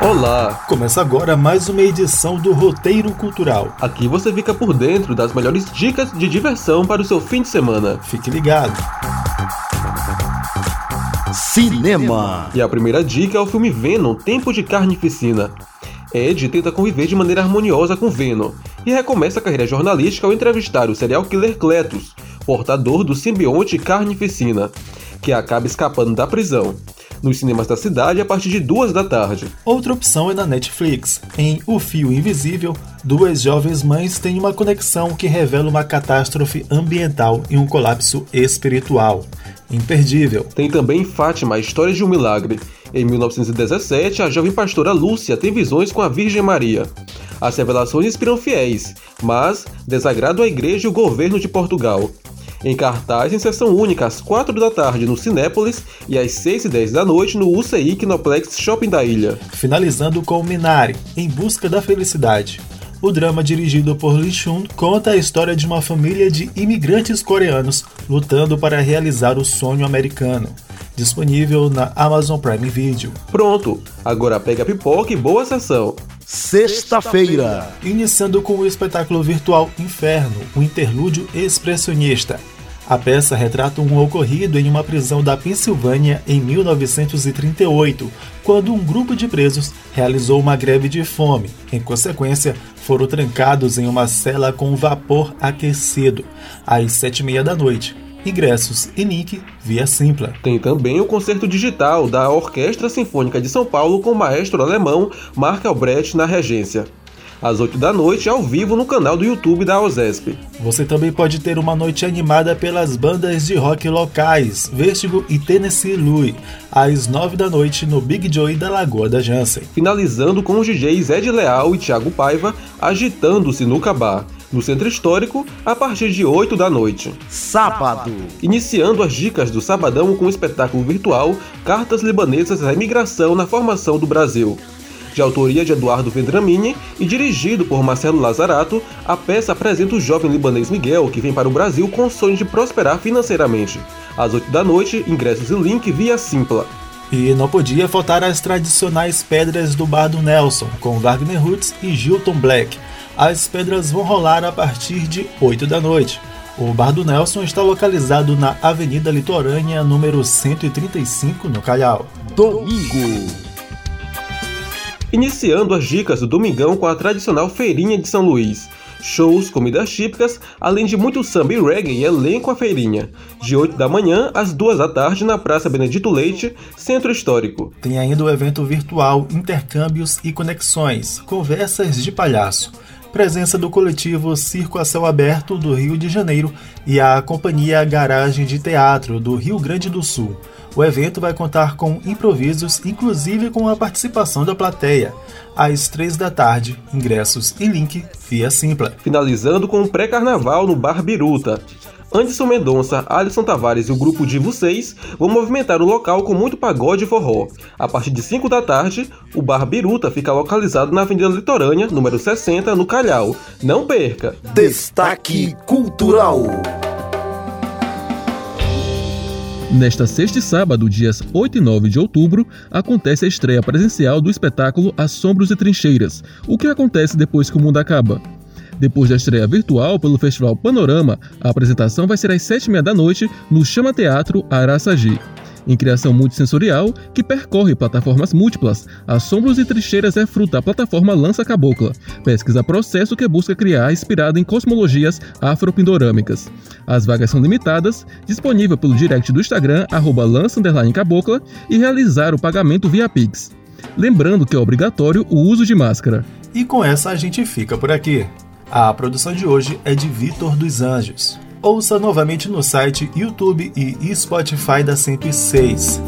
Olá! Começa agora mais uma edição do Roteiro Cultural. Aqui você fica por dentro das melhores dicas de diversão para o seu fim de semana. Fique ligado. Cinema. E a primeira dica é o filme Venom Tempo de Carnificina. Ed tenta conviver de maneira harmoniosa com Venom e recomeça a carreira jornalística ao entrevistar o serial killer Cletus, portador do simbionte Carnificina, que acaba escapando da prisão nos cinemas da cidade a partir de duas da tarde. Outra opção é na Netflix. Em O Fio Invisível, duas jovens mães têm uma conexão que revela uma catástrofe ambiental e um colapso espiritual. Imperdível. Tem também Fátima, Histórias de um Milagre. Em 1917, a jovem pastora Lúcia tem visões com a Virgem Maria. As revelações inspiram fiéis, mas desagradam a igreja e o governo de Portugal. Em cartaz em sessão única às 4 da tarde no Cinépolis e às 6 e 10 da noite no UCI Kinoplex Shopping da Ilha. Finalizando com Minari, Em Busca da Felicidade. O drama dirigido por Lee Chun conta a história de uma família de imigrantes coreanos lutando para realizar o sonho americano. Disponível na Amazon Prime Video. Pronto, agora pega a pipoca e boa sessão. Sexta-feira. Iniciando com o espetáculo virtual Inferno, um interlúdio expressionista. A peça retrata um ocorrido em uma prisão da Pensilvânia em 1938, quando um grupo de presos realizou uma greve de fome. Em consequência, foram trancados em uma cela com vapor aquecido, às sete e meia da noite. Ingressos e link via Simpla. Tem também o concerto digital da Orquestra Sinfônica de São Paulo com o maestro alemão Marc Albrecht na regência. Às 8 da noite, ao vivo no canal do YouTube da OSESP. Você também pode ter uma noite animada pelas bandas de rock locais, Vertigo e Tennessee Louie, às 9 da noite no Big Joy da Lagoa da Jansen. Finalizando com os DJs Ed Leal e Thiago Paiva agitando-se no Bar no Centro Histórico, a partir de 8 da noite. Sábado. Iniciando as dicas do Sabadão com o espetáculo virtual Cartas Libanesas à Imigração na Formação do Brasil. De autoria de Eduardo Vendramini e dirigido por Marcelo Lazarato, a peça apresenta o jovem libanês Miguel, que vem para o Brasil com o sonho de prosperar financeiramente. Às 8 da noite, ingressos e link via Simpla. E não podia faltar as tradicionais pedras do Bar do Nelson, com Wagner Roots e Gilton Black. As pedras vão rolar a partir de 8 da noite. O Bar do Nelson está localizado na Avenida Litorânea, número 135, no Callao. Domingo. Iniciando as dicas do Domingão com a tradicional Feirinha de São Luís. Shows, comidas típicas, além de muito samba e reggae e elenco a feirinha. De 8 da manhã às 2 da tarde na Praça Benedito Leite, Centro Histórico. Tem ainda o evento virtual Intercâmbios e Conexões, Conversas de Palhaço presença do coletivo Circo a Céu Aberto do Rio de Janeiro e a Companhia Garagem de Teatro do Rio Grande do Sul. O evento vai contar com improvisos, inclusive com a participação da plateia. Às três da tarde, ingressos e link via Simpla. Finalizando com o pré-carnaval no Bar Biruta. Anderson Mendonça, Alisson Tavares e o grupo de vocês vão movimentar o local com muito pagode e forró. A partir de 5 da tarde, o Bar Biruta fica localizado na Avenida Litorânea, número 60, no Calhau. Não perca! Destaque Cultural Nesta sexta e sábado, dias 8 e 9 de outubro, acontece a estreia presencial do espetáculo Assombros e Trincheiras, o que acontece depois que o mundo acaba. Depois da estreia virtual pelo Festival Panorama, a apresentação vai ser às 7h30 da noite no Chama Teatro Araçagi. Em criação multissensorial, que percorre plataformas múltiplas, Assombros e Trincheiras é fruto da plataforma Lança Cabocla, pesquisa processo que busca criar inspirada em cosmologias afropindorâmicas. As vagas são limitadas, disponível pelo direct do Instagram, arroba lança cabocla, e realizar o pagamento via Pix. Lembrando que é obrigatório o uso de máscara. E com essa a gente fica por aqui. A produção de hoje é de Vitor dos Anjos. Ouça novamente no site, YouTube e Spotify da 106.